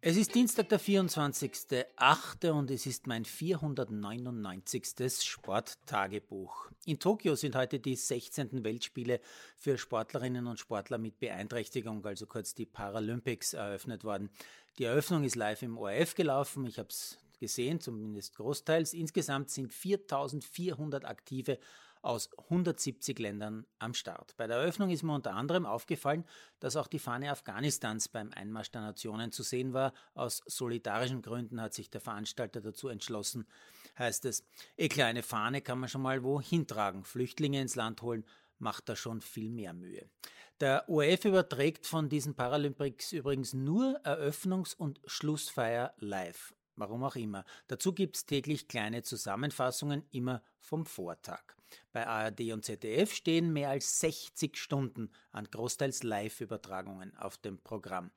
Es ist Dienstag, der 24.08. und es ist mein 499. Sporttagebuch. In Tokio sind heute die 16. Weltspiele für Sportlerinnen und Sportler mit Beeinträchtigung, also kurz die Paralympics, eröffnet worden. Die Eröffnung ist live im ORF gelaufen. Ich habe es gesehen, zumindest großteils. Insgesamt sind 4400 aktive aus 170 Ländern am Start. Bei der Eröffnung ist mir unter anderem aufgefallen, dass auch die Fahne Afghanistans beim Einmarsch der Nationen zu sehen war. Aus solidarischen Gründen hat sich der Veranstalter dazu entschlossen, heißt es. Eh klar, eine Fahne kann man schon mal wo hintragen, Flüchtlinge ins Land holen, macht da schon viel mehr Mühe. Der ORF überträgt von diesen Paralympics übrigens nur Eröffnungs- und Schlussfeier live. Warum auch immer. Dazu gibt es täglich kleine Zusammenfassungen, immer vom Vortag. Bei ARD und ZDF stehen mehr als 60 Stunden an großteils Live-Übertragungen auf dem Programm.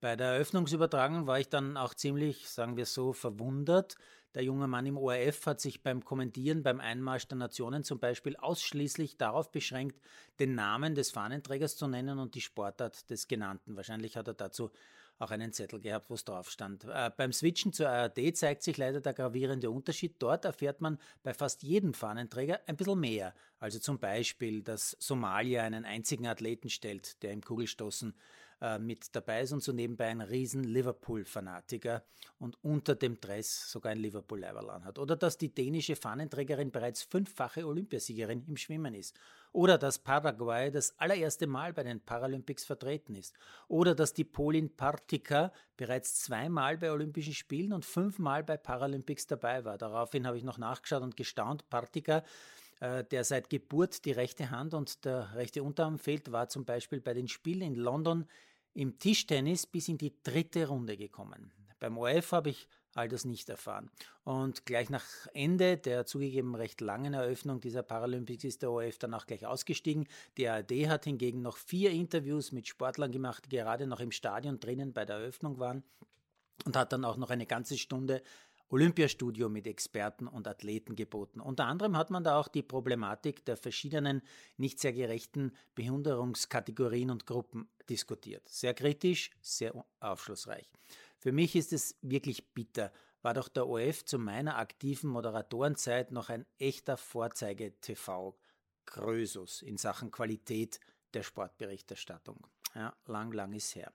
Bei der Eröffnungsübertragung war ich dann auch ziemlich, sagen wir so, verwundert. Der junge Mann im ORF hat sich beim Kommentieren beim Einmarsch der Nationen zum Beispiel ausschließlich darauf beschränkt, den Namen des Fahnenträgers zu nennen und die Sportart des Genannten. Wahrscheinlich hat er dazu auch einen Zettel gehabt, wo es drauf stand. Äh, beim Switchen zur ARD zeigt sich leider der gravierende Unterschied. Dort erfährt man bei fast jedem Fahnenträger ein bisschen mehr. Also zum Beispiel, dass Somalia einen einzigen Athleten stellt, der im Kugelstoßen äh, mit dabei ist und so nebenbei ein riesen Liverpool-Fanatiker und unter dem Dress sogar ein Liverpool-Leiberl hat. Oder dass die dänische Fahnenträgerin bereits fünffache Olympiasiegerin im Schwimmen ist. Oder dass Paraguay das allererste Mal bei den Paralympics vertreten ist. Oder dass die Polin Partika bereits zweimal bei Olympischen Spielen und fünfmal bei Paralympics dabei war. Daraufhin habe ich noch nachgeschaut und gestaunt. Partika der seit Geburt die rechte Hand und der rechte Unterarm fehlt, war zum Beispiel bei den Spielen in London im Tischtennis bis in die dritte Runde gekommen. Beim ORF habe ich all das nicht erfahren. Und gleich nach Ende der zugegeben recht langen Eröffnung dieser Paralympics ist der ORF dann auch gleich ausgestiegen. Die ARD hat hingegen noch vier Interviews mit Sportlern gemacht, die gerade noch im Stadion drinnen bei der Eröffnung waren und hat dann auch noch eine ganze Stunde Olympiastudio mit Experten und Athleten geboten. Unter anderem hat man da auch die Problematik der verschiedenen nicht sehr gerechten Behinderungskategorien und Gruppen diskutiert. Sehr kritisch, sehr aufschlussreich. Für mich ist es wirklich bitter, war doch der OF zu meiner aktiven Moderatorenzeit noch ein echter Vorzeige-TV-Krösus in Sachen Qualität der Sportberichterstattung. Ja, lang, lang ist her.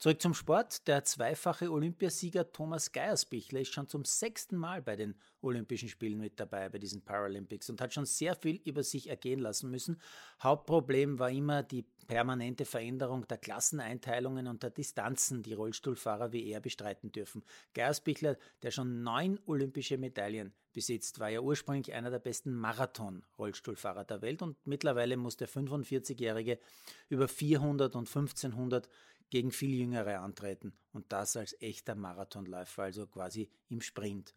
Zurück zum Sport. Der zweifache Olympiasieger Thomas Geiersbichler ist schon zum sechsten Mal bei den Olympischen Spielen mit dabei, bei diesen Paralympics und hat schon sehr viel über sich ergehen lassen müssen. Hauptproblem war immer die permanente Veränderung der Klasseneinteilungen und der Distanzen, die Rollstuhlfahrer wie er bestreiten dürfen. Geiersbichler, der schon neun olympische Medaillen besitzt, war ja ursprünglich einer der besten Marathon-Rollstuhlfahrer der Welt und mittlerweile muss der 45-Jährige über 400 und 1500 gegen viel Jüngere antreten und das als echter Marathonläufer, also quasi im Sprint.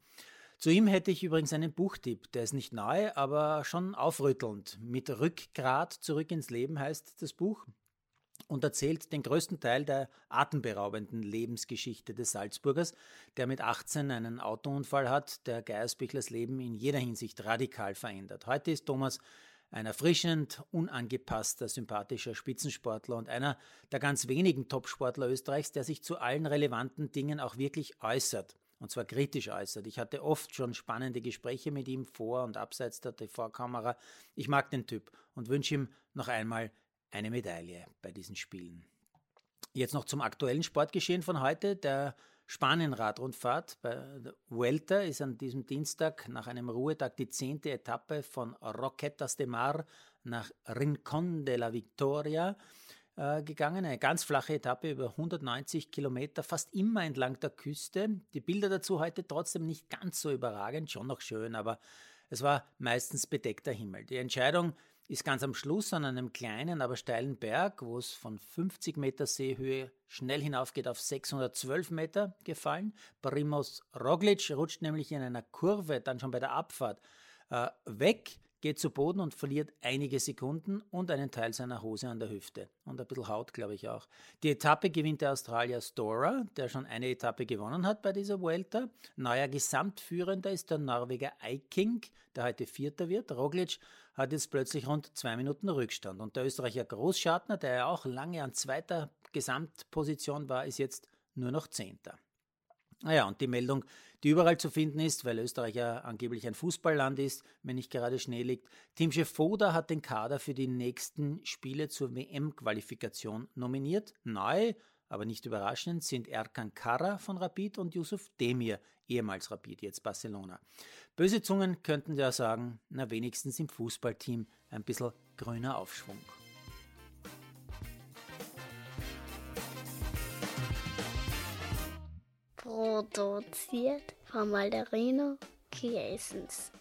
Zu ihm hätte ich übrigens einen Buchtipp, der ist nicht neu, aber schon aufrüttelnd. Mit Rückgrat zurück ins Leben heißt das Buch und erzählt den größten Teil der atemberaubenden Lebensgeschichte des Salzburgers, der mit 18 einen Autounfall hat, der Geiersbichlers Leben in jeder Hinsicht radikal verändert. Heute ist Thomas ein erfrischend, unangepasster, sympathischer Spitzensportler und einer der ganz wenigen Topsportler Österreichs, der sich zu allen relevanten Dingen auch wirklich äußert und zwar kritisch äußert. Ich hatte oft schon spannende Gespräche mit ihm vor und abseits der TV-Kamera. Ich mag den Typ und wünsche ihm noch einmal eine Medaille bei diesen Spielen. Jetzt noch zum aktuellen Sportgeschehen von heute. Der Spanien-Radrundfahrt bei Vuelta ist an diesem Dienstag nach einem Ruhetag die zehnte Etappe von Roquetas de Mar nach Rincón de la Victoria äh, gegangen. Eine ganz flache Etappe über 190 Kilometer, fast immer entlang der Küste. Die Bilder dazu heute trotzdem nicht ganz so überragend, schon noch schön, aber es war meistens bedeckter Himmel. Die Entscheidung ist ganz am Schluss an einem kleinen, aber steilen Berg, wo es von 50 Meter Seehöhe schnell hinaufgeht auf 612 Meter gefallen. Primos Roglic rutscht nämlich in einer Kurve dann schon bei der Abfahrt äh, weg geht zu Boden und verliert einige Sekunden und einen Teil seiner Hose an der Hüfte. Und ein bisschen Haut, glaube ich auch. Die Etappe gewinnt der Australier Stora, der schon eine Etappe gewonnen hat bei dieser Vuelta. Neuer Gesamtführender ist der Norweger Eiking, der heute Vierter wird. Roglic hat jetzt plötzlich rund zwei Minuten Rückstand. Und der Österreicher Großschartner, der ja auch lange an zweiter Gesamtposition war, ist jetzt nur noch Zehnter. Naja, und die Meldung, die überall zu finden ist, weil Österreich ja angeblich ein Fußballland ist, wenn nicht gerade Schnee liegt. Teamchef Foda hat den Kader für die nächsten Spiele zur WM-Qualifikation nominiert. Neu, aber nicht überraschend, sind Erkan Kara von Rapid und Yusuf Demir, ehemals Rapid, jetzt Barcelona. Böse Zungen könnten ja sagen, na wenigstens im Fußballteam ein bisschen grüner Aufschwung. Produziert von Malderino Chiesens.